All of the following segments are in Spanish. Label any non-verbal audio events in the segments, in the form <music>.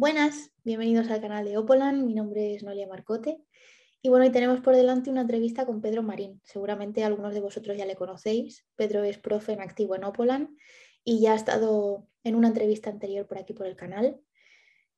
Buenas, bienvenidos al canal de Opolan. Mi nombre es Nolia Marcote. Y bueno, hoy tenemos por delante una entrevista con Pedro Marín. Seguramente algunos de vosotros ya le conocéis. Pedro es profe en activo en Opolan y ya ha estado en una entrevista anterior por aquí por el canal.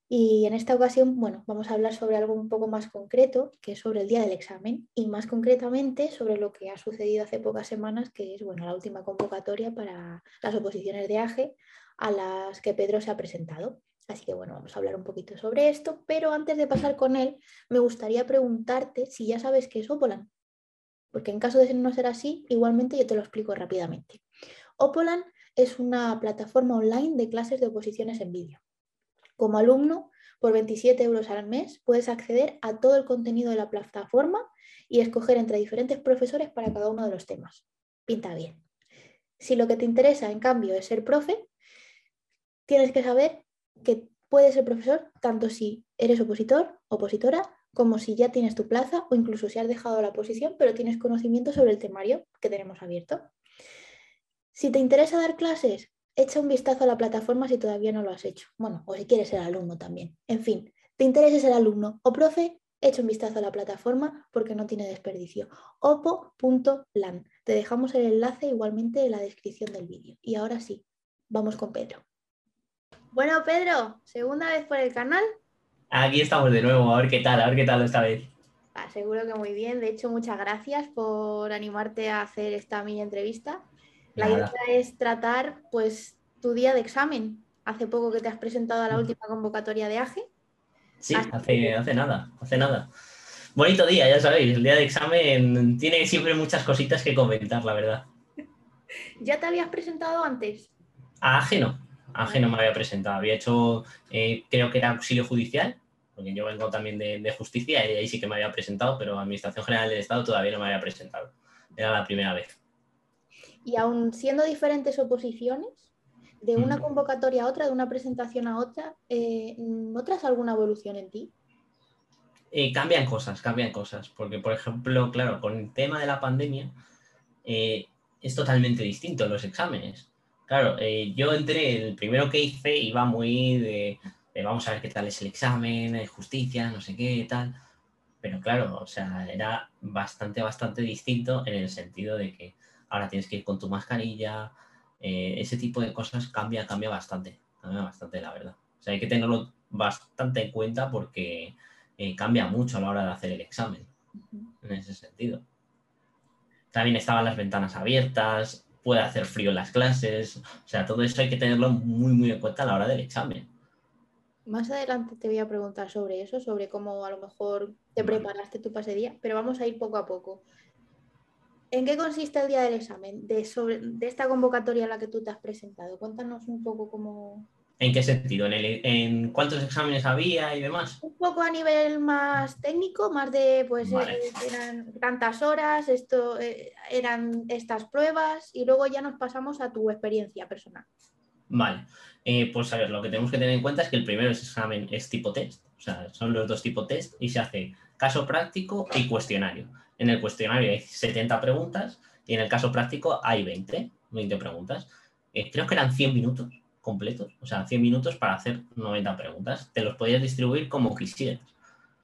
Y en esta ocasión, bueno, vamos a hablar sobre algo un poco más concreto, que es sobre el día del examen, y más concretamente sobre lo que ha sucedido hace pocas semanas, que es bueno, la última convocatoria para las oposiciones de AGE a las que Pedro se ha presentado. Así que bueno, vamos a hablar un poquito sobre esto, pero antes de pasar con él, me gustaría preguntarte si ya sabes qué es Opolan. Porque en caso de no ser así, igualmente yo te lo explico rápidamente. Opolan es una plataforma online de clases de oposiciones en vídeo. Como alumno, por 27 euros al mes puedes acceder a todo el contenido de la plataforma y escoger entre diferentes profesores para cada uno de los temas. Pinta bien. Si lo que te interesa, en cambio, es ser profe, tienes que saber que puedes ser profesor tanto si eres opositor, opositora, como si ya tienes tu plaza o incluso si has dejado la posición, pero tienes conocimiento sobre el temario que tenemos abierto. Si te interesa dar clases, echa un vistazo a la plataforma si todavía no lo has hecho. Bueno, o si quieres ser alumno también. En fin, te interesa ser alumno o profe, echa un vistazo a la plataforma porque no tiene desperdicio. opo.lan. Te dejamos el enlace igualmente en la descripción del vídeo. Y ahora sí, vamos con Pedro. Bueno, Pedro, segunda vez por el canal. Aquí estamos de nuevo, a ver qué tal, a ver qué tal esta vez. Ah, seguro que muy bien. De hecho, muchas gracias por animarte a hacer esta mini entrevista. La idea es tratar pues tu día de examen. Hace poco que te has presentado a la última convocatoria de AGE. Sí, hace, hace nada, hace nada. Bonito día, ya sabéis, el día de examen tiene siempre muchas cositas que comentar, la verdad. <laughs> ¿Ya te habías presentado antes? A AGE no, AGE no me había presentado, había hecho, eh, creo que era auxilio judicial, porque yo vengo también de, justicia y ahí sí que me había presentado, pero Administración General del Estado todavía no me había presentado. Era la primera vez. Y aún siendo diferentes oposiciones, de una convocatoria a otra, de una presentación a otra, eh, ¿notas alguna evolución en ti? Eh, cambian cosas, cambian cosas, porque por ejemplo, claro, con el tema de la pandemia es totalmente distinto los exámenes. Claro, eh, yo entré, el primero que hice iba muy de, vamos a ver qué tal es el examen, justicia, no sé qué, tal. Pero claro, o sea, era bastante, bastante distinto en el sentido de que ahora tienes que ir con tu mascarilla, eh, ese tipo de cosas cambia, cambia bastante, cambia bastante, la verdad. O sea, hay que tenerlo bastante en cuenta porque eh, cambia mucho a la hora de hacer el examen, en ese sentido. También estaban las ventanas abiertas, puede hacer frío en las clases. O sea, todo eso hay que tenerlo muy, muy en cuenta a la hora del examen. Más adelante te voy a preguntar sobre eso, sobre cómo a lo mejor te preparaste tu pase día, pero vamos a ir poco a poco. ¿En qué consiste el día del examen? De, sobre, de esta convocatoria a la que tú te has presentado. Cuéntanos un poco cómo, ¿En qué sentido? ¿En, cuántos exámenes había y demás? Un poco a nivel más técnico, más de, pues, eh, eran tantas horas, esto, eh, eran estas pruebas y luego ya nos pasamos a tu experiencia personal. Vale, eh, pues a ver, lo que tenemos que tener en cuenta es que el primero examen es tipo test, o sea, son los dos tipos test y se hace caso práctico y cuestionario. En el cuestionario hay 70 preguntas y en el caso práctico hay 20, 20 preguntas. creo que eran 100 minutos completos, o sea, 100 minutos para hacer 90 preguntas. Te los podías distribuir como quisieras.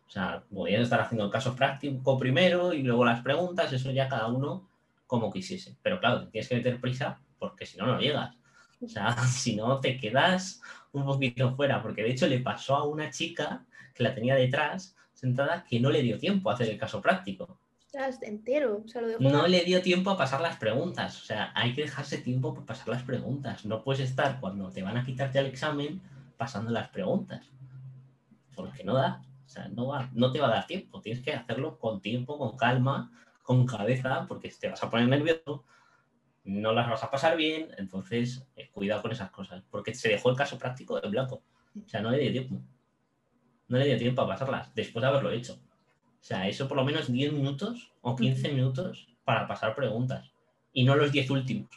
O sea, podías estar haciendo el caso práctico primero y luego las preguntas, eso ya cada uno como quisiese. Pero claro, tienes que meter prisa porque si no, no llegas. O sea, <laughs> si no, te quedas un poquito fuera, porque de hecho le pasó a una chica que la tenía detrás sentada que no le dio tiempo a hacer el caso práctico entero. no le dio tiempo a pasar las preguntas. O sea, hay que dejarse tiempo para pasar las preguntas. No puedes estar cuando te van a quitarte el examen pasando las preguntas. Porque no da. O sea, no, va, no te va a dar tiempo. Tienes que hacerlo con tiempo, con calma, con cabeza, porque te vas a poner nervioso, no las vas a pasar bien. Entonces, eh, cuidado con esas cosas. Porque se dejó el caso práctico en blanco. O sea, no le dio tiempo. No le dio tiempo a pasarlas después de haberlo hecho. O sea, eso por lo menos 10 minutos o 15 minutos para pasar preguntas. Y no los 10 últimos.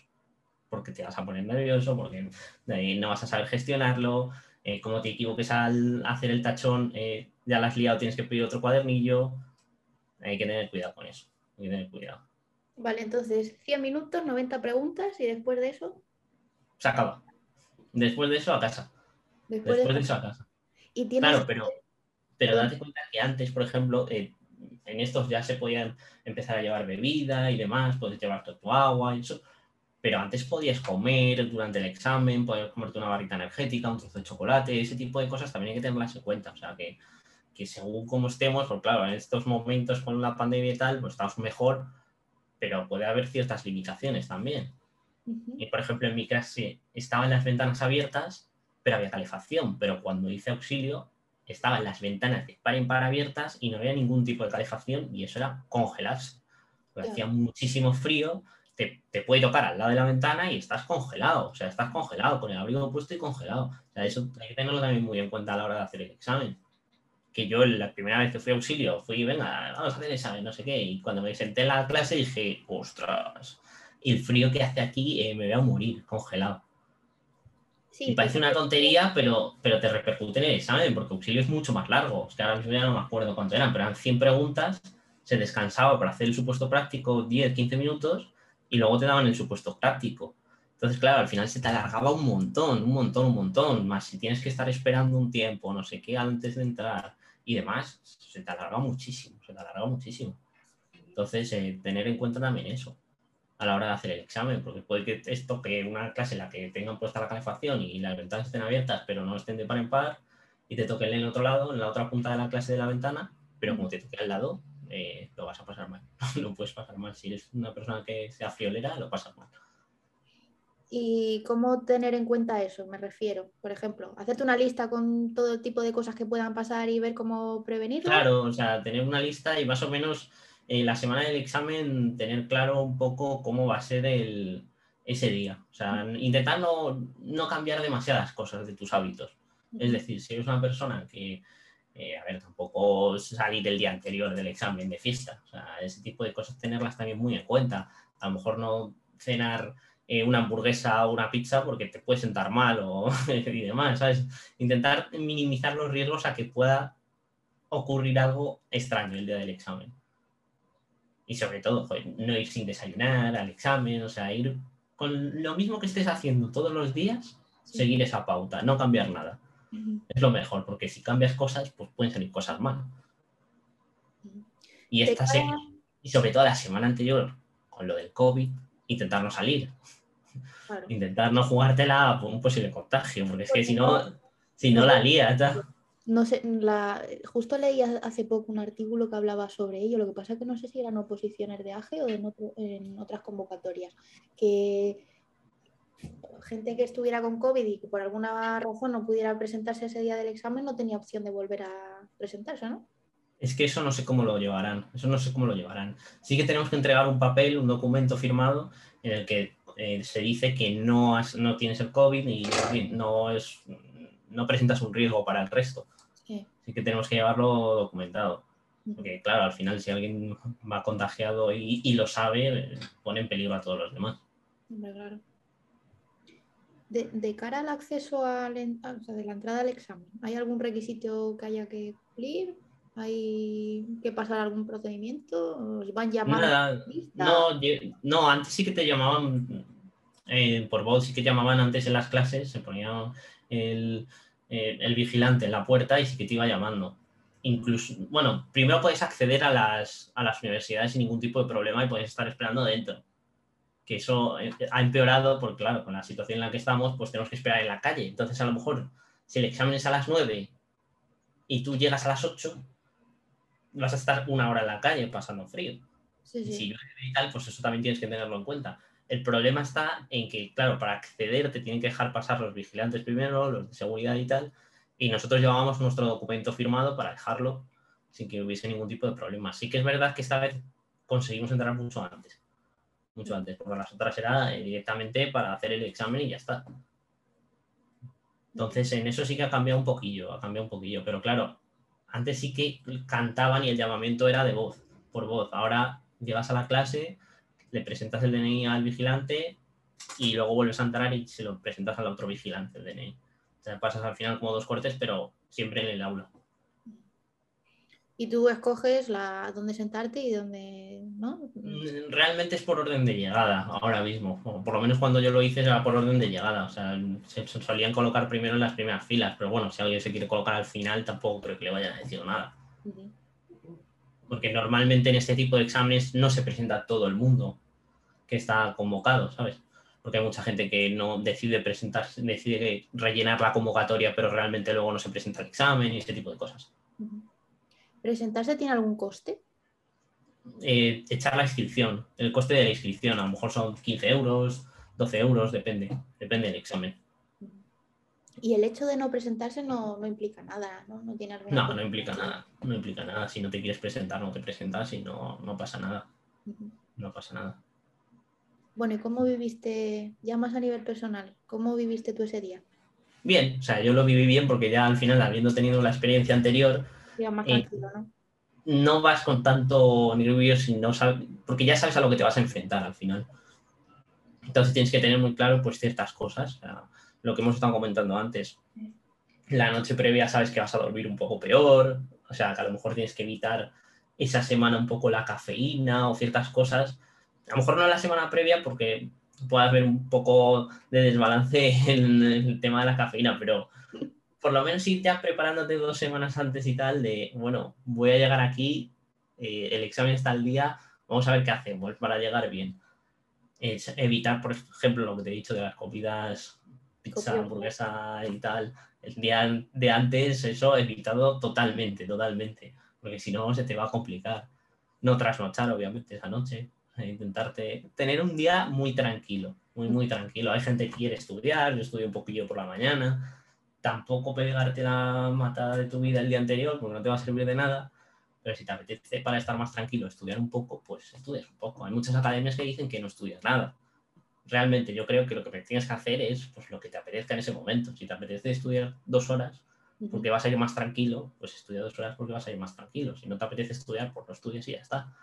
Porque te vas a poner nervioso, porque no vas a saber gestionarlo. Eh, como te equivoques al hacer el tachón, eh, ya la has liado, tienes que pedir otro cuadernillo. Hay que tener cuidado con eso. Hay que tener cuidado. Vale, entonces 100 minutos, 90 preguntas y después de eso. Se acaba. Después de eso a casa. Después, de, eso a casa. Y tienes... Claro, pero, pero date cuenta que antes, por ejemplo, eh, en estos ya se podían empezar a llevar bebida y demás, puedes llevar tu agua y eso, pero antes podías comer durante el examen, podías comerte una barrita energética, un trozo de chocolate, ese tipo de cosas también hay que tenerlas en cuenta, o sea que, que según cómo estemos, pues claro, en estos momentos con la pandemia y tal, pues estamos mejor, pero puede haber ciertas limitaciones también. Y por ejemplo, en mi clase estaban las ventanas abiertas, pero había calefacción, pero cuando hice auxilio estaban las ventanas de par en par abiertas y no había ningún tipo de calefacción y eso era congelarse. Hacía muchísimo frío, te, te, puede tocar al lado de la ventana y estás congelado, o sea, estás congelado, con el abrigo puesto y congelado. O sea, eso hay que tenerlo también muy en cuenta a la hora de hacer el examen. Que yo la primera vez que fui a auxilio fui, venga, vamos a hacer el examen, no sé qué, y cuando me senté en la clase dije, ostras, el frío que hace aquí eh, me voy a morir congelado y parece una tontería, pero, pero te repercute en el examen, porque auxilio es mucho más largo. Es que ahora mismo ya no me acuerdo cuánto eran, pero eran 100 preguntas, se descansaba para hacer el supuesto práctico 10, 15 minutos y luego te daban el supuesto práctico. Entonces, claro, al final se te alargaba un montón, un montón, un montón. Más si tienes que estar esperando un tiempo, no sé qué, antes de entrar y demás, se te alarga muchísimo, se te alarga muchísimo. Entonces, eh, tener en cuenta también eso a la hora de hacer el examen, porque puede que esto que una clase en la que tengan puesta la calefacción y las ventanas estén abiertas, pero no estén de par en par, y te toque en el otro lado, en la otra punta de la clase de la ventana, pero como te toque al lado, eh, lo vas a pasar mal. <laughs> lo puedes pasar mal. Si eres una persona que sea friolera, lo pasas mal. ¿Y cómo tener en cuenta eso? Me refiero, por ejemplo, hacerte una lista con todo tipo de cosas que puedan pasar y ver cómo prevenirlo. Claro, o sea, tener una lista y más o menos eh, la semana del examen tener claro un poco cómo va a ser el, ese día. O sea, intentar no, cambiar demasiadas cosas de tus hábitos. Es decir, si eres una persona que, eh, a ver, tampoco salir el día anterior del examen de fiesta. O sea, ese tipo de cosas tenerlas también muy en cuenta. A lo mejor no cenar eh, una hamburguesa o una pizza porque te puede sentar mal o <laughs> y demás, ¿sabes? Intentar minimizar los riesgos a que pueda ocurrir algo extraño el día del examen y sobre todo, no ir sin desayunar al examen, o sea, ir con lo mismo que estés haciendo todos los días, seguir esa pauta, no cambiar nada. Es lo mejor, porque si cambias cosas, pues pueden salir cosas mal. Y esta semana, y sobre todo la semana anterior, con lo del COVID, intentar no salir. Intentar no jugártela por un posible contagio, porque es que si no, si no la lías. No sé, la, justo leí hace poco un artículo que hablaba sobre ello, lo que pasa es que no sé si eran oposiciones de AGE o en, otras convocatorias, que gente que estuviera con COVID y que por alguna razón no pudiera presentarse ese día del examen no tenía opción de volver a presentarse, ¿no? Es que eso no sé cómo lo llevarán, eso no sé cómo lo llevarán. Sí que tenemos que entregar un papel, un documento firmado en el que eh, se dice que no, no tienes el COVID y no es no presentas un riesgo para el resto. Sí. Así que tenemos que llevarlo documentado. Porque, claro, al final, si alguien va contagiado y, lo sabe, pone en peligro a todos los demás. Claro. De, cara al acceso a, o sea, de la entrada al examen, ¿hay algún requisito que haya que cumplir? ¿Hay que pasar algún procedimiento? ¿Os van llamando? No, no, antes sí que te llamaban eh, por voz, sí que llamaban antes en las clases, se ponía el, eh, el vigilante en la puerta y sí que te iba llamando. Incluso, bueno, primero puedes acceder a las, a las universidades sin ningún tipo de problema y puedes estar esperando dentro. Que eso eh, ha empeorado porque, claro, con la situación en la que estamos, pues tenemos que esperar en la calle. Entonces, a lo mejor, si el examen es a las 9 y tú llegas a las 8, vas a estar una hora en la calle pasando frío. Y si llueve y tal, pues eso también tienes que tenerlo en cuenta. El problema está en que, claro, para acceder te tienen que dejar pasar los vigilantes primero, los de seguridad y tal, y nosotros llevábamos nuestro documento firmado para dejarlo sin que hubiese ningún tipo de problema. Sí que es verdad que esta vez conseguimos entrar mucho antes, mucho antes, porque las otras era eh, directamente para hacer el examen y ya está. Entonces, en eso sí que ha cambiado un poquillo, ha cambiado un poquillo, pero claro, antes sí que cantaban y el llamamiento era de voz, por voz. Ahora llegas a la clase, le presentas el DNI al vigilante y luego vuelves a entrar y se lo presentas al otro vigilante el DNI. O sea, pasas al final como dos cortes, pero siempre en el aula. Y tú escoges la, dónde sentarte y dónde, ¿no? Mm, realmente es por orden de llegada ahora mismo. O por lo menos cuando yo lo hice era por orden de llegada. O sea, se solían colocar primero en las primeras filas. Pero bueno, si alguien se quiere colocar al final, tampoco creo que le vayan a decir nada. Porque normalmente en este tipo de exámenes no se presenta todo el mundo que está convocado, ¿sabes? Porque hay mucha gente que no decide presentarse, decide rellenar la convocatoria, pero realmente luego no se presenta el examen y ese tipo de cosas. ¿Presentarse tiene algún coste? Eh, echar la inscripción, el coste de la inscripción, a lo mejor son 15 euros, 12 euros, depende, depende del examen. Y el hecho de no presentarse no, implica nada, ¿no? No, tiene no, no implica nada, no implica nada. Si no te quieres presentar, no te presentas y no, no pasa nada. No pasa nada. Bueno, ¿y cómo viviste, ya más a nivel personal, cómo viviste tú ese día? Bien, o sea, yo lo viví bien porque ya al final, habiendo tenido la experiencia anterior, más eh, tranquilo, ¿no? No vas con tanto nervios y no sabes, porque ya sabes a lo que te vas a enfrentar al final. Entonces tienes que tener muy claro pues ciertas cosas, lo que hemos estado comentando antes. La noche previa sabes que vas a dormir un poco peor, o sea, que a lo mejor tienes que evitar esa semana un poco la cafeína o ciertas cosas. A lo mejor no la semana previa porque puede haber un poco de desbalance <laughs> en el tema de la cafeína, pero por lo menos si te has preparándote dos semanas antes y tal, de, bueno, voy a llegar aquí, eh, el examen está al día, vamos a ver qué hacemos para llegar bien. Es evitar, por ejemplo, lo que te he dicho de las comidas, pizza, hamburguesa y tal, el día de antes, eso evitado totalmente, totalmente, porque si no se te va a complicar. No trasnochar, obviamente, esa noche, e intentarte tener un día muy tranquilo, muy, muy tranquilo. Hay gente que quiere estudiar, yo estudio un poquillo por la mañana, tampoco pegarte la matada de tu vida el día anterior, porque no te va a servir de nada. Pero si te apetece para estar más tranquilo estudiar un poco, pues estudias un poco. Hay muchas academias que dicen que no estudias nada. Realmente yo creo que lo que tienes que hacer es pues, lo que te apetezca en ese momento. Si te apetece estudiar dos horas porque vas a ir más tranquilo, pues estudia dos horas porque vas a ir más tranquilo. Si no te apetece estudiar, pues no estudies y ya está.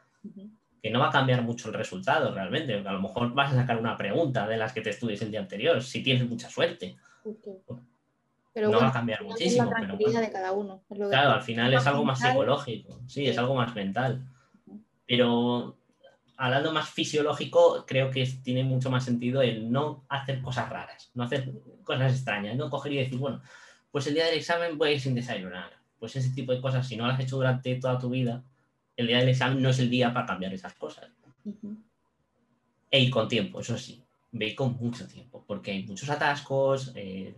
Que no va a cambiar mucho el resultado realmente. A lo mejor vas a sacar una pregunta de las que te estudies el día anterior, si tienes mucha suerte no va a cambiar muchísimo. pero de cada uno. claro, al final es algo más psicológico, sí, es algo más mental. Pero hablando más fisiológico, creo que tiene mucho más sentido el no hacer cosas raras, no hacer cosas extrañas, no coger y decir, bueno, pues el día del examen voy a ir sin desayunar. Pues ese tipo de cosas, si no las has hecho durante toda tu vida, el día del examen no es el día para cambiar esas cosas. E ir con tiempo, eso sí, ve con mucho tiempo, porque hay muchos atascos, eh,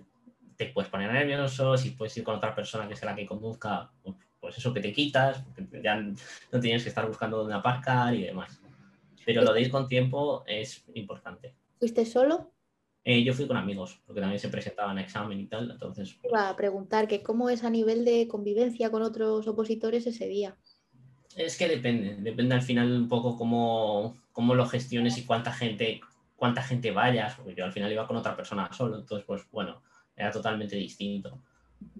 te puedes poner nervioso, si puedes ir con otra persona que sea la que conduzca, pues, pues eso que te quitas, porque ya no tienes que estar buscando dónde aparcar y demás. Pero lo de ir con tiempo es importante. ¿Fuiste solo? Eh, yo fui con amigos, porque también se presentaban examen y tal, entonces... Pues Iba a preguntar que cómo es a nivel de convivencia con otros opositores ese día. Es que depende, depende al final un poco cómo, cómo lo gestiones y cuánta gente, cuánta gente vayas, porque yo al final iba con otra persona solo, entonces pues bueno, era totalmente distinto.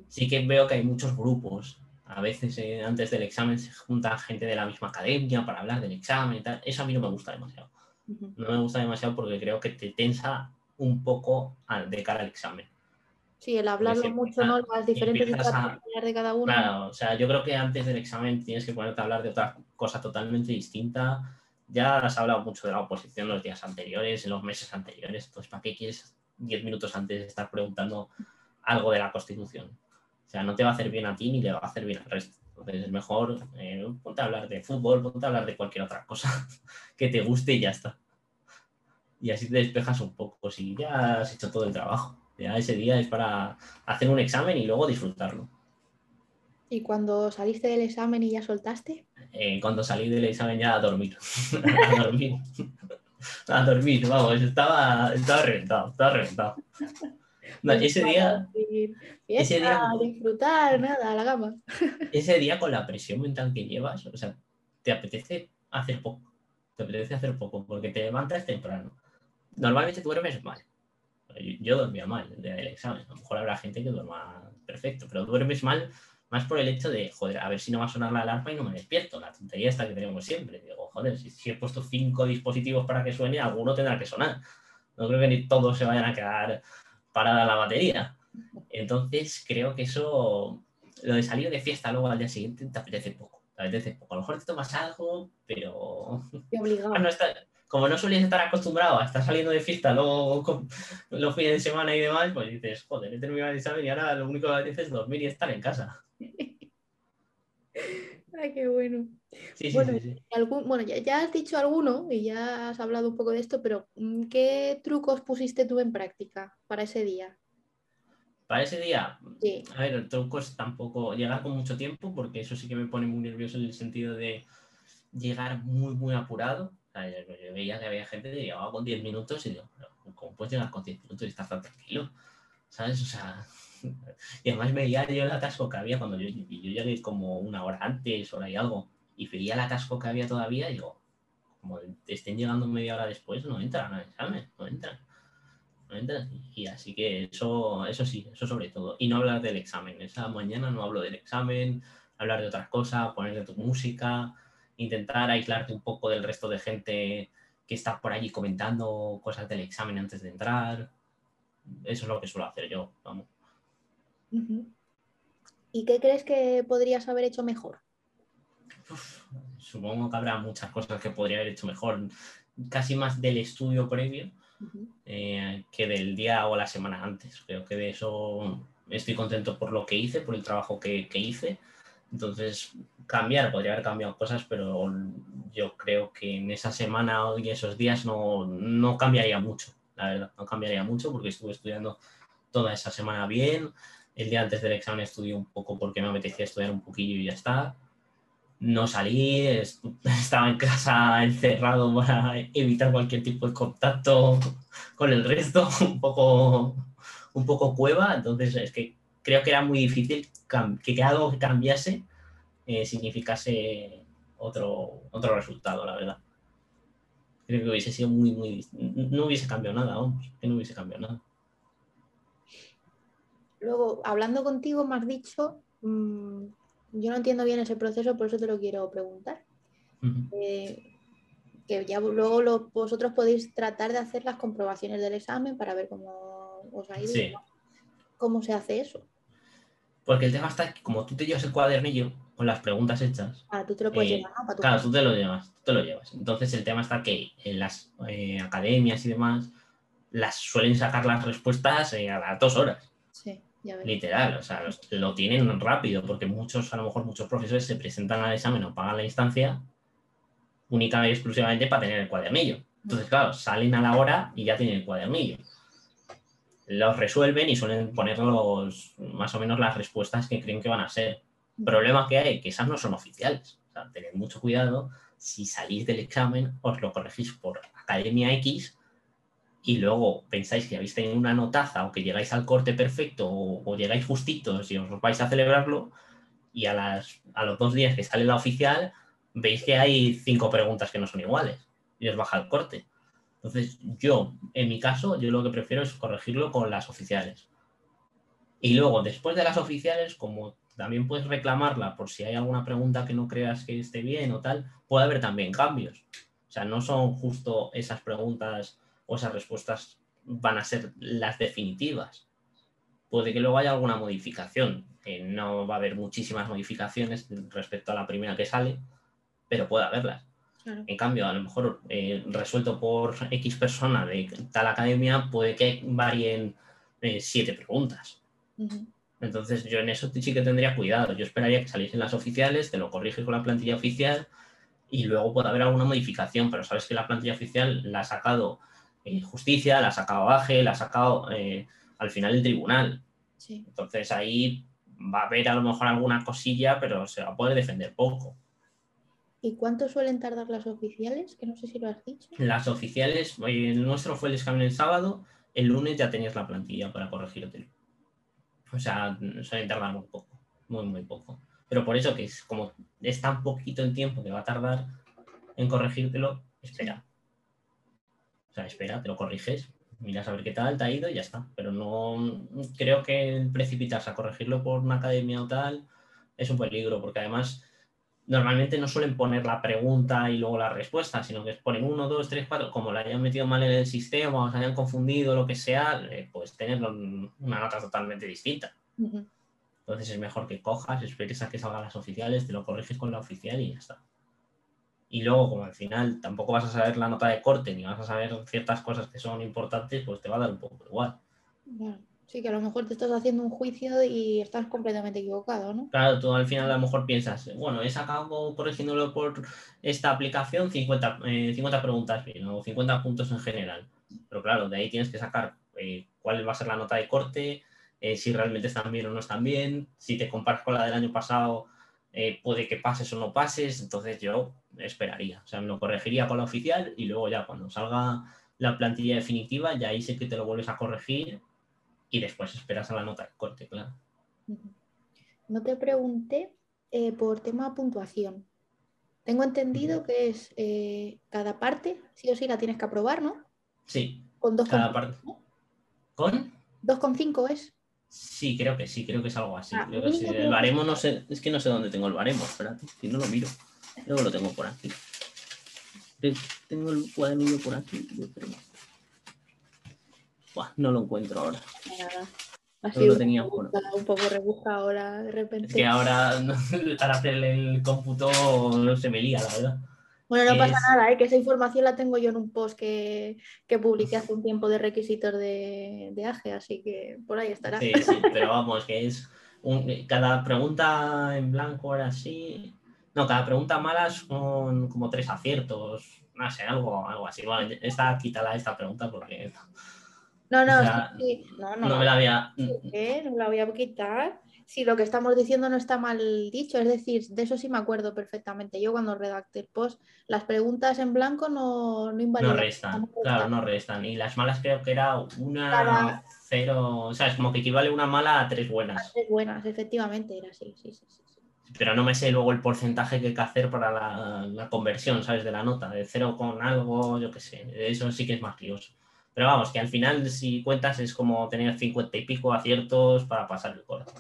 Sí que veo que hay muchos grupos. A veces eh, antes del examen se junta gente de la misma academia para hablar del examen y tal. Eso a mí no me gusta demasiado. No me gusta demasiado porque creo que te tensa un poco de cara al examen. Sí, el hablarlo mucho, ¿no? Las diferentes de cada uno. Claro, o sea, yo creo que antes del examen tienes que ponerte a hablar de otra cosa totalmente distinta. Ya has hablado mucho de la oposición los días anteriores, en los meses anteriores, entonces ¿para qué quieres 10 minutos antes de estar preguntando algo de la Constitución. O sea, no te va a hacer bien a ti ni le va a hacer bien al resto. Entonces es mejor eh, ponte a hablar de fútbol, ponte a hablar de cualquier otra cosa <laughs> que te guste y ya está. Y así te despejas un poco. Si ya has hecho todo el trabajo. Ya ese día es para hacer un examen y luego disfrutarlo. ¿Y cuando saliste del examen y ya soltaste? Eh, cuando salí del examen ya a dormir. <laughs> a dormir <laughs> a dormir, vamos, estaba, estaba reventado, estaba reventado. <laughs> ese día. ese día. disfrutar, nada, a la gama. <laughs> Ese día con la presión mental que llevas, o sea, te apetece hacer poco. Te apetece hacer poco porque te levantas temprano. Normalmente tú duermes mal. Yo, dormía mal el día del examen. A lo mejor habrá gente que duerma perfecto, pero duermes mal más por el hecho de, joder, a ver si no va a sonar la alarma y no me despierto. La tontería esta que tenemos siempre. Digo, joder, si, he puesto cinco dispositivos para que suene, alguno tendrá que sonar. No creo que ni todos se vayan a quedar parada la batería. Entonces, creo que eso, lo de salir de fiesta luego al día siguiente, te apetece poco. A veces, a lo mejor te tomas algo, pero... obligado. <laughs> no está- Como no solías estar acostumbrado a estar saliendo de fiesta luego con- los fines de semana y demás, pues dices, joder, he terminado el examen y ahora lo único que apetece es dormir y estar en casa. <laughs> Ay, qué bueno. Sí, Bueno, sí, sí. Algún- bueno, ya, ya has dicho alguno y ya has hablado un poco de esto, pero mm, ¿qué trucos pusiste tú en práctica para ese día? Para ese día. A ver, el truco es tampoco llegar con mucho tiempo, porque eso sí que me pone muy nervioso en el sentido de llegar muy, muy apurado. O sea, yo, yo veía que había gente que llegaba con 10 minutos y digo, "Pero, ¿cómo puedes llegar con 10 minutos y estar tan tranquilo? ¿Sabes? O sea, <laughs> y además veía yo el atasco que había cuando yo, yo llegué como una hora antes, hora y algo, y veía el atasco que había todavía digo, como estén llegando media hora después, no entran al examen, no entran. No entran. Y así que eso, eso sí, eso sobre todo. Y no hablar del examen. Esa mañana no hablo del examen, hablar de otras cosas, poner de tu música, intentar aislarte un poco del resto de gente que está por allí comentando cosas del examen antes de entrar. Eso es lo que suelo hacer yo, vamos. ¿Y qué crees que podrías haber hecho mejor? Uf, supongo que habrá muchas cosas que podría haber hecho mejor, casi más del estudio previo Ujú. eh, que del día o la semana antes. Creo que de eso estoy contento por lo que hice, por el trabajo que, que hice. Entonces, cambiar, podría haber cambiado cosas, pero yo creo que en esa semana y esos días no, no cambiaría mucho, la verdad, no cambiaría mucho porque estuve estudiando toda esa semana bien. El día antes del examen estudié un poco porque me apetecía estudiar un poquillo y ya está. No salí, <laughs> estaba en casa encerrado para evitar cualquier tipo de contacto con el resto, <laughs> un poco, un poco cueva. Entonces, es que creo que era muy difícil que algo que cambiase eh, significase otro, otro resultado, la verdad. Creo que hubiese sido muy, muy. No hubiese cambiado nada, vamos, que no hubiese cambiado nada. Luego, hablando contigo, me has dicho, mm, yo no entiendo bien ese proceso, por eso te lo quiero preguntar. Eh, que ya luego lo- vosotros podéis tratar de hacer las comprobaciones del examen para ver cómo os ha ido. Sí. ¿Cómo se hace eso? Porque el tema está que como tú te llevas el cuadernillo con las preguntas hechas, Ah, tú te lo puedes Eh, llevar, ¿no? Para tu Claro, tú te lo llevas, tú te lo llevas. Entonces el tema está que en las eh, academias y demás las suelen sacar las respuestas eh, a las dos horas. Literal. O sea, los- lo tienen rápido porque muchos, a lo mejor muchos profesores se presentan al examen o pagan la instancia única y exclusivamente para tener el cuadernillo. Entonces, claro, salen a la hora y ya tienen el cuadernillo. Los resuelven y suelen poner los, más o menos las respuestas que creen que van a ser. Problema que hay, que esas no son oficiales. O sea, tened mucho cuidado. Si salís del examen, os lo corregís por Academia X y luego pensáis que habéis tenido una notaza o que llegáis al corte perfecto o, o llegáis justitos y os vais a celebrarlo y a, las, a los dos días que sale la oficial veis que hay cinco preguntas que no son iguales y os baja el corte. Entonces yo, en mi caso, yo lo que prefiero es corregirlo con las oficiales. Y luego, después de las oficiales, como también puedes reclamarla por si hay alguna pregunta que no creas que esté bien o tal, puede haber también cambios. O sea, no son justo esas preguntas o esas respuestas van a ser las definitivas. Puede que luego haya alguna modificación. no va a haber muchísimas modificaciones respecto a la primera que sale, pero puede haberlas. Claro. En cambio, a lo mejor eh, resuelto por X persona de tal academia, puede que varíen eh, siete preguntas. Entonces yo en eso sí que tendría cuidado. Yo esperaría que saliesen las oficiales, te lo corriges con la plantilla oficial y luego puede haber alguna modificación, pero sabes que la plantilla oficial la ha sacado eh, justicia, la ha sacado AGE, la ha sacado eh, al final el tribunal. Sí. Entonces ahí va a haber a lo mejor alguna cosilla, pero se va a poder defender poco. ¿Y cuánto suelen tardar las oficiales? Que no sé si lo has dicho. Las oficiales, el nuestro fue el examen el sábado, el lunes ya tenías la plantilla para corregírtelo. O sea, suelen tardar muy poco, muy, muy poco. Pero por eso que es como es tan poquito el tiempo que va a tardar en corregírtelo, espera. O sea, espera, te lo corriges, miras a ver qué tal, te ha ido y ya está. Pero no creo que precipitarse a corregirlo por una academia o tal es un peligro, porque además normalmente no suelen poner la pregunta y luego la respuesta, sino que ponen uno, dos, tres, cuatro, como la hayan metido mal en el sistema o se hayan confundido, lo que sea, pues tener una nota totalmente distinta. Entonces es mejor que cojas, esperes a que salgan las oficiales, te lo corriges con la oficial y ya está. Y luego, como al final tampoco vas a saber la nota de corte ni vas a saber ciertas cosas que son importantes, pues te va a dar un poco igual. Sí, que a lo mejor te estás haciendo un juicio y estás completamente equivocado, ¿no? Claro, tú al final a lo mejor piensas, bueno, he sacado corrigiéndolo por esta aplicación 50, 50 eh, preguntas bien o 50 puntos en general. Pero claro, de ahí tienes que sacar eh, cuál va a ser la nota de corte, eh, si realmente están bien o no están bien, si te comparas con la del año pasado, puede que pases o no pases, entonces yo esperaría, o sea, me lo corregiría con la oficial y luego ya cuando salga la plantilla definitiva, ya ahí sé que te lo vuelves a corregir y después esperas a la nota de corte, claro. No te pregunté eh, por tema puntuación. Tengo entendido que es eh, cada parte, sí o sí la tienes que aprobar, ¿no? Sí. Con dos cada parte. ¿Con? 2,5 es. Sí, creo que sí, creo que es algo así. Ah, el baremo no sé, es que no sé dónde tengo el baremo, espérate, si no lo miro. Luego lo tengo por aquí. Tengo el cuadernillo por aquí, no lo encuentro ahora. Así lo tenía un, poco, un poco rebusca ahora de repente. Es que ahora <laughs> para hacer el cómputo no se me lía, la verdad. Bueno, no pasa nada, ¿eh? que esa información la tengo yo en un post que, que publiqué hace un tiempo de requisitos de, de AGE, así que por ahí estará. Sí, sí, pero vamos, que es cada pregunta en blanco era así. No, cada pregunta mala son como tres aciertos, no sé, algo, algo así. Bueno, esta, quítala esta pregunta porque no, no, sí, no, no, no, me la había... ¿Qué? No la voy a quitar. Si lo que estamos diciendo no está mal dicho, es decir, de eso sí me acuerdo perfectamente. Yo cuando redacté el post, las preguntas en blanco no, no invalidan. No restan, claro, no restan. Y las malas creo que era una cero, o sea, es como que equivale una mala a tres buenas. A tres buenas, efectivamente, era así, sí, sí, sí. Pero no me sé luego el porcentaje que hay que hacer para la, la conversión, ¿sabes? De la nota, de cero con algo, yo qué sé. Eso sí que es más lioso. Pero vamos, que al final, si cuentas, es como tener cincuenta y pico aciertos para pasar el corte.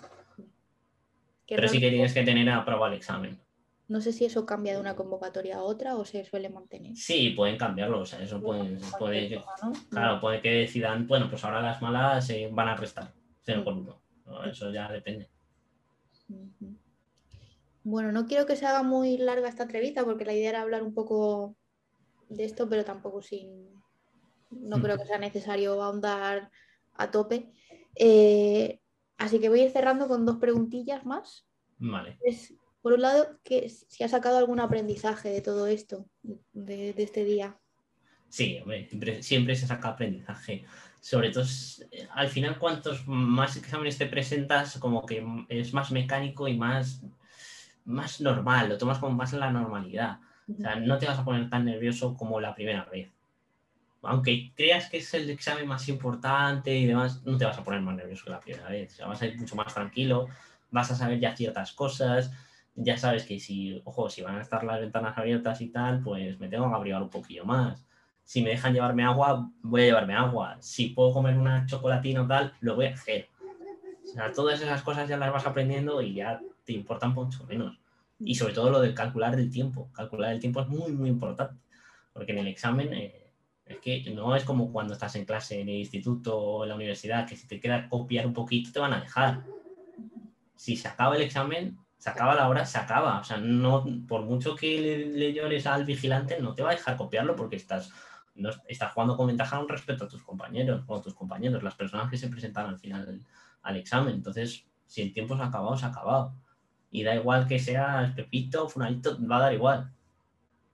Pero sí que tienes que tener aprobado el examen. No sé si eso cambia de una convocatoria a otra o se suele mantener. Sí, pueden cambiarlo. O sea, eso puede, que, claro, puede que decidan, bueno, pues ahora las malas se van a restar. Cero por uno. Eso ya depende. Bueno, no quiero que se haga muy larga esta entrevista porque la idea era hablar un poco de esto, pero tampoco sin, no creo que sea necesario ahondar a tope. Eh, así que voy a ir cerrando con dos preguntillas más. Vale. por un lado, que si ha sacado algún aprendizaje de todo esto, de, este día. Sí, hombre, siempre, se saca aprendizaje. Sobre todo, al final, cuantos más exámenes te presentas, como que es más mecánico y más, más normal, lo tomas como más en la normalidad. O sea, no te vas a poner tan nervioso como la primera vez aunque creas que es el examen más importante y demás, no te vas a poner más nervioso que la primera vez. O sea, vas a ir mucho más tranquilo, vas a saber ya ciertas cosas, ya sabes que si, ojo, si van a estar las ventanas abiertas y tal, pues me tengo que abrigar un poquillo más. Si me dejan llevarme agua, voy a llevarme agua. Si puedo comer una chocolatina o tal, lo voy a hacer. O sea, todas esas cosas ya las vas aprendiendo y ya te importan mucho menos. Y sobre todo lo de calcular el tiempo. Calcular el tiempo es muy, muy importante. Porque en el examen eh, es que no es como cuando estás en clase en el instituto o en la universidad, que si te queda copiar un poquito te van a dejar. Si se acaba el examen, se acaba la hora, se acaba. O sea, no, por mucho que le, llores al vigilante, no te va a dejar copiarlo porque estás, no, estás jugando con ventaja respecto a tus compañeros o a tus compañeros, las personas que se presentan al final al examen. Entonces, si el tiempo se ha acabado, se ha acabado. Y da igual que seas Pepito, Funalito, va a dar igual.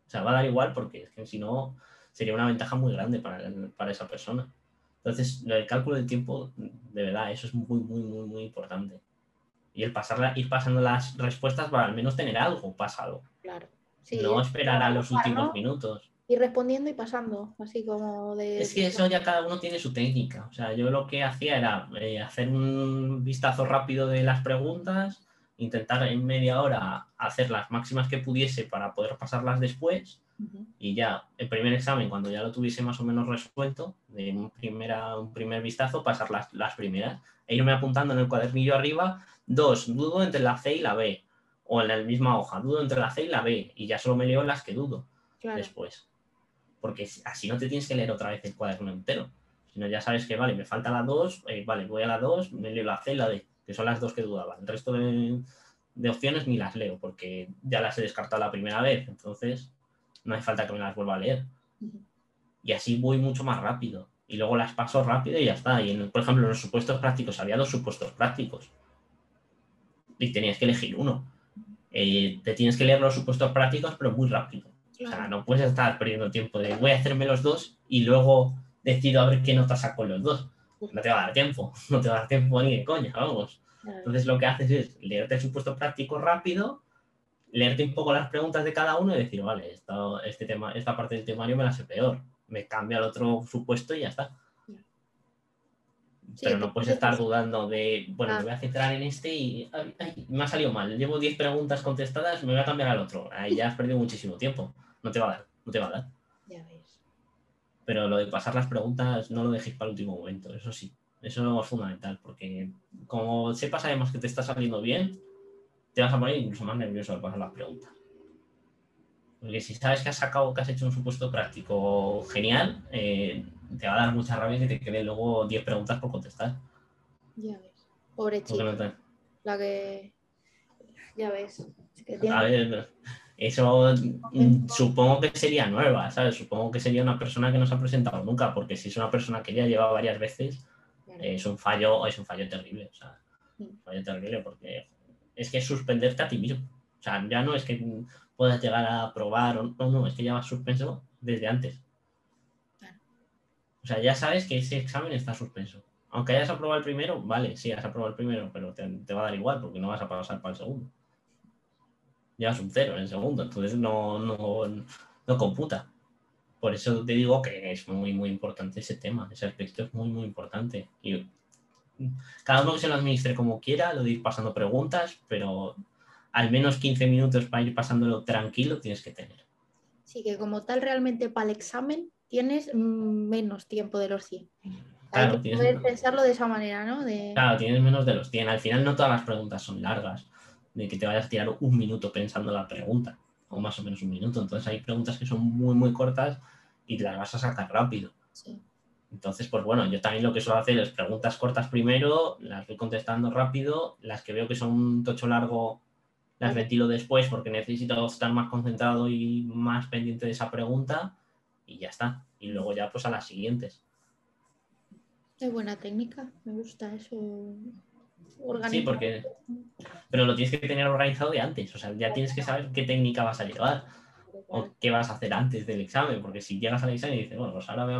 O sea, va a dar igual porque es que si no, sería una ventaja muy grande para, esa persona. Entonces, el cálculo del tiempo, de verdad, eso es muy, muy, muy, muy importante. Y el pasarla, ir pasando las respuestas para al menos tener algo pasado. Claro. no esperar a los últimos minutos. Ir respondiendo y pasando, así como de... Es que eso ya cada uno tiene su técnica. O sea, yo lo que hacía era eh, hacer un vistazo rápido de las preguntas, intentar en media hora hacer las máximas que pudiese para poder pasarlas después y ya el primer examen, cuando ya lo tuviese más o menos resuelto, de un, primera, un primer vistazo, pasar las, las primeras e irme apuntando en el cuadernillo arriba, dos, dudo entre la C y la B, o en la misma hoja, dudo entre la C y la B, y ya solo me leo las que dudo después. Porque así no te tienes que leer otra vez el cuaderno entero, sino ya sabes que, vale, me falta la 2, eh, vale, voy a la 2, me leo la C y la D, que son las dos que dudaba. El resto de, de opciones ni las leo porque ya las he descartado la primera vez, entonces no hay falta que me las vuelva a leer. Y así voy mucho más rápido. Y luego las paso rápido y ya está. Y por ejemplo, en los supuestos prácticos había dos supuestos prácticos. Y tenías que elegir uno. Eh, te tienes que leer los supuestos prácticos, pero muy rápido. O sea, no puedes estar perdiendo tiempo de voy a hacerme los dos y luego decido a ver qué nota saco los dos. No te va a dar tiempo. <laughs> No te va a dar tiempo ni de coña, vamos. Entonces lo que haces es leerte el supuesto práctico rápido, leerte un poco las preguntas de cada uno y decir, vale, esta, este tema, esta parte del temario me la sé peor. Me cambia al otro supuesto y ya está. Pero no puedes estar dudando de, bueno, me voy a centrar en este y me ha salido mal. Llevo 10 preguntas contestadas, me voy a cambiar al otro. Ahí ya has perdido muchísimo tiempo. No te va a dar, no te va a dar. Ya ves. Pero lo de pasar las preguntas no lo dejéis para el último momento, eso sí. Eso es fundamental, porque como sepas además que te está saliendo bien, te vas a poner incluso más nervioso al pasar las preguntas. Porque si sabes que has sacado, que has hecho un supuesto práctico genial, eh, te va a dar mucha rabia que te queden luego 10 preguntas por contestar. Ya ves. Pobre chica. La que. Ya ves. A ver, eso mm, supongo que sería nueva, ¿sabes? Supongo que sería una persona que no se ha presentado nunca, porque si es una persona que ya lleva varias veces, es un fallo, es un fallo terrible. O sea, un fallo terrible porque es que es suspenderte a ti mismo. O sea, ya no es que puedas llegar a probar o no, no, es que ya vas suspenso desde antes. O sea, ya sabes que ese examen está suspenso. Aunque hayas aprobado el primero, vale, sí, has aprobado el primero, pero te, va a dar igual porque no vas a pasar para el segundo. Llevas un cero en el segundo, entonces no, no, no computa. Por eso te digo que es muy, muy importante ese tema, ese aspecto es muy, muy importante. Y cada uno que se lo administre como quiera, lo de ir pasando preguntas, pero al menos 15 minutos para ir pasándolo tranquilo tienes que tener. Sí, que como tal realmente para el examen tienes menos tiempo de los 100. Claro, Hay que pensarlo de esa manera, ¿no? Claro, tienes menos de los 100. Al final no todas las preguntas son largas, de que te vayas a tirar un minuto pensando la pregunta o más o menos un minuto. Entonces hay preguntas que son muy, muy cortas y las vas a sacar rápido. Entonces, pues bueno, yo también lo que suelo hacer es preguntas cortas primero, las voy contestando rápido, las que veo que son un tocho largo las ventilo después porque necesito estar más concentrado y más pendiente de esa pregunta y ya está. Y luego ya pues a las siguientes. Es buena técnica, me gusta eso. Sí, porque. Pero lo tienes que tener organizado de antes. O sea, ya tienes que saber qué técnica vas a llevar o qué vas a hacer antes del examen. Porque si llegas al examen y dices, bueno, pues ahora voy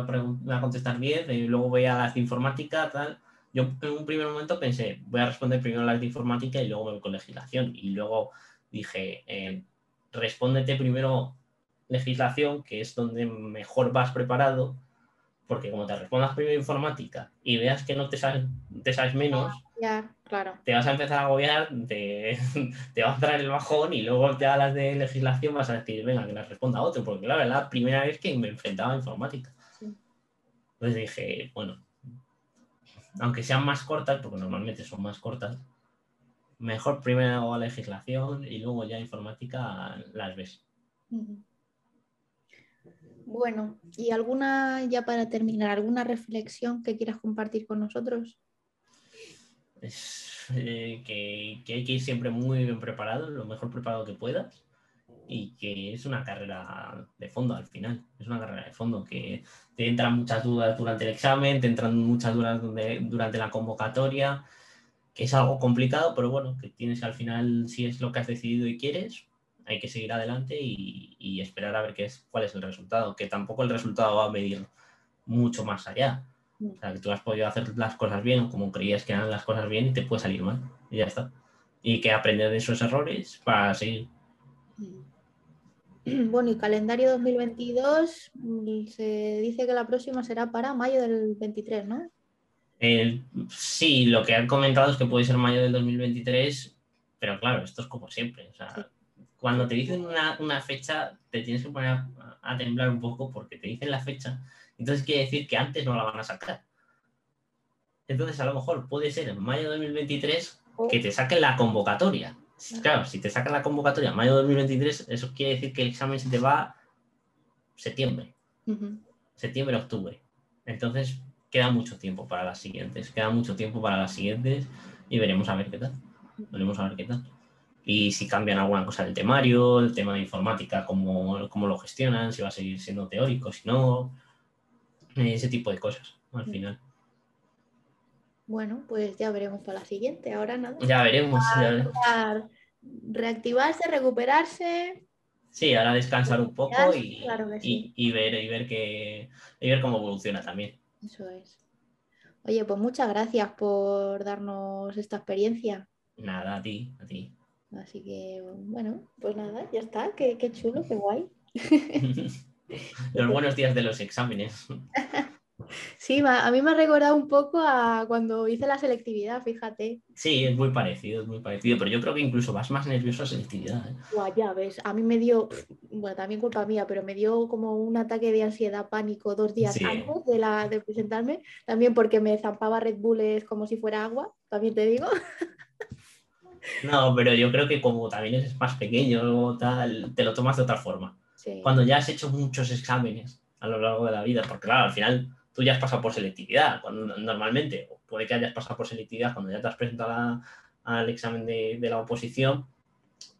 a, contestar bien y luego voy a las de informática, tal. Yo en un primer momento pensé, voy a responder primero las de informática y luego me voy con legislación. Y luego dije, eh, respóndete primero legislación, que es donde mejor vas preparado porque como te respondas primero informática y veas que no te sabes, te sabes menos, ya, claro. te vas a empezar a agobiar, te, <laughs> te va a entrar el bajón y luego ya las de legislación vas a decir, venga, que las responda otro, porque claro, es la primera vez que me enfrentaba a informática. Entonces dije, bueno, aunque sean más cortas, porque normalmente son más cortas, mejor primero a legislación y luego ya informática las ves. Bueno, ¿y alguna, ya para terminar, alguna reflexión que quieras compartir con nosotros? Eh, que, hay que ir siempre muy bien preparado, lo mejor preparado que puedas, y que es una carrera de fondo al final, es una carrera de fondo, que te entran muchas dudas durante el examen, te entran muchas dudas durante la convocatoria, que es algo complicado, pero bueno, que tienes al final, si es lo que has decidido y quieres, hay que seguir adelante y, esperar a ver qué es, cuál es el resultado, que tampoco el resultado va a medir mucho más allá. Mm. O sea, que tú has podido hacer las cosas bien como creías que eran las cosas bien y te puede salir mal y ya está. Y que aprender de esos errores para seguir. <clears throat> Bueno, y calendario 2022 mm, se dice que la próxima será para mayo del 23, ¿no? sí, lo que han comentado es que puede ser mayo del 2023, pero claro, esto es como siempre. O sea, cuando te dicen una, fecha, te tienes que poner a, temblar un poco porque te dicen la fecha, entonces quiere decir que antes no la van a sacar. Entonces, a lo mejor puede ser en mayo de 2023 que te saquen la convocatoria. Claro, si te sacan la convocatoria en mayo de 2023, eso quiere decir que el examen se te va septiembre, septiembre, octubre. Entonces, queda mucho tiempo para las siguientes, queda mucho tiempo para las siguientes y veremos a ver qué tal. Veremos a ver qué tal. Y si cambian alguna cosa del temario, el tema de informática, cómo, cómo lo gestionan, si va a seguir siendo teórico, si no, ese tipo de cosas al final. Bueno, pues ya veremos para la siguiente. Ahora nada. Ya veremos. Ya veremos. Reactivarse, recuperarse. Sí, ahora descansar un poco y, y, ver, y, ver que, y ver cómo evoluciona también. Eso es. Oye, pues muchas gracias por darnos esta experiencia. Nada, a ti, a ti. Así que, bueno, pues nada, ya está. Qué, qué chulo, qué guay. <laughs> los buenos días de los exámenes. <laughs> Sí, a mí me ha recordado un poco a cuando hice la selectividad, fíjate. Sí, es muy parecido, es muy parecido, pero yo creo que incluso vas más nervioso a selectividad. ¿eh? ya ves, a mí me dio, bueno, también culpa mía, pero me dio como un ataque de ansiedad, pánico dos días antes de, la, de presentarme, también porque me zampaba Red Bulls como si fuera agua, también te digo. <laughs> No, pero yo creo que como también eres más pequeño, tal, te lo tomas de otra forma. Cuando ya has hecho muchos exámenes a lo largo de la vida, porque claro, al final tú ya has pasado por selectividad, cuando normalmente, puede que hayas pasado por selectividad cuando ya te has presentado al examen de, la oposición,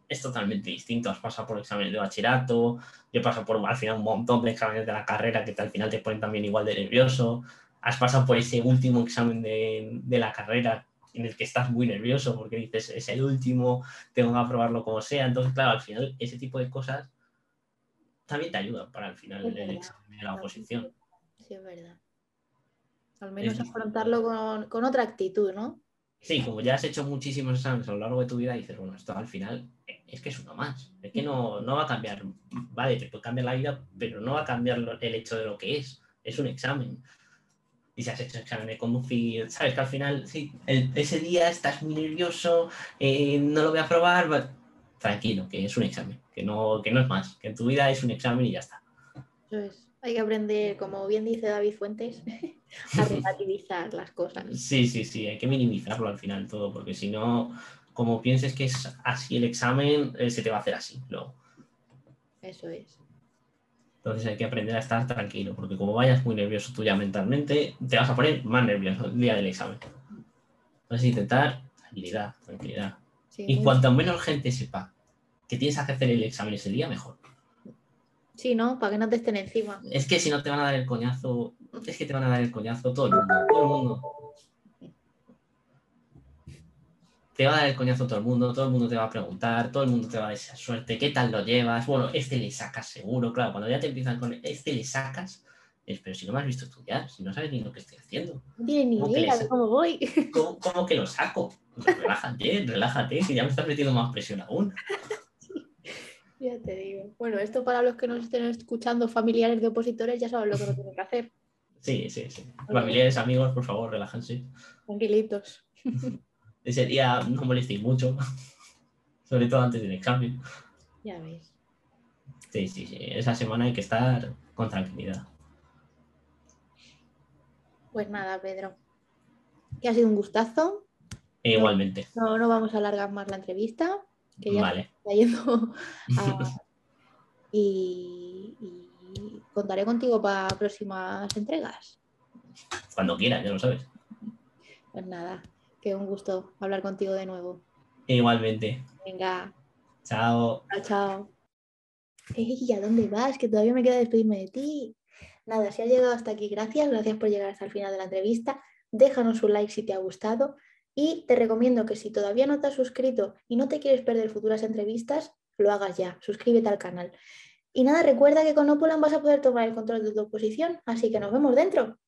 es totalmente distinto. Has pasado por exámenes de bachillerato, yo he pasado por al final un montón de exámenes de la carrera que al final te ponen también igual de nervioso. Has pasado por ese último examen de, de la carrera en el que estás muy nervioso porque dices, es el último, tengo que aprobarlo como sea. Entonces, claro, al final ese tipo de cosas también te ayudan para el final del examen de la oposición. Sí, es verdad. Al menos afrontarlo con, otra actitud, ¿no? Sí, como ya has hecho muchísimos exámenes a lo largo de tu vida, dices, bueno, esto al final es que es uno más. Es que no, no va a cambiar. Vale, te puede cambiar la vida, pero no va a cambiar el hecho de lo que es. Es un examen. Y si has hecho examen de conducir, sabes que al final, sí, ese día estás muy nervioso, eh, no lo voy a probar, tranquilo, que es un examen, que no, que no es más, que en tu vida es un examen y ya está. Eso es. Hay que aprender, como bien dice David Fuentes, <laughs> a <laughs> relativizar las cosas. Sí, sí, sí, hay que minimizarlo al final todo, porque si no, como pienses que es así el examen, eh, se te va a hacer así luego. Eso es. Entonces hay que aprender a estar tranquilo, porque como vayas muy nervioso tú ya mentalmente, te vas a poner más nervioso el día del examen. Entonces intentar tranquilidad, tranquilidad. y cuanto menos gente sepa que tienes que hacer el examen ese día, mejor. Sí, ¿no? Para que no te estén encima. Es que si no te van a dar el coñazo, es que te van a dar el coñazo todo el mundo, todo el mundo. Te va a dar el coñazo todo el mundo, todo el mundo te va a preguntar, todo el mundo te va a desear suerte, ¿qué tal lo llevas? Bueno, este le sacas seguro, claro, cuando ya te empiezan con este le sacas, es, pero si no me has visto estudiar, si no sabes ni lo que estoy haciendo. No tienes ni idea de cómo voy. <laughs> ¿Cómo, que lo saco? Relájate, relájate, si ya me estás metiendo más presión aún. Ya te digo. Bueno, esto para los que nos estén escuchando, familiares de opositores, ya saben lo que no tienen que hacer. Sí, sí, sí. Familiares, amigos, por favor, relájense. Tranquilitos. <laughs> Ese día no molestéis mucho, <laughs> sobre todo antes del examen. Ya veis. Sí, sí, sí. Esa semana hay que estar con tranquilidad. Pues nada, Pedro. Que ha sido un gustazo. igualmente. No, no vamos a alargar más la entrevista que ya está yendo <laughs> y, contaré contigo para próximas entregas. Cuando quieras, ya lo sabes. Pues nada, que un gusto hablar contigo de nuevo. Igualmente. Venga. Chao. Chao, chao. Ey, ¿a dónde vas? Que todavía me queda despedirme de ti. Nada, si has llegado hasta aquí, gracias. Gracias por llegar hasta el final de la entrevista. Déjanos un like si te ha gustado y te recomiendo que si todavía no te has suscrito y no te quieres perder futuras entrevistas, lo hagas ya, suscríbete al canal. Y nada, recuerda que con Opolan vas a poder tomar el control de tu oposición, así que nos vemos dentro.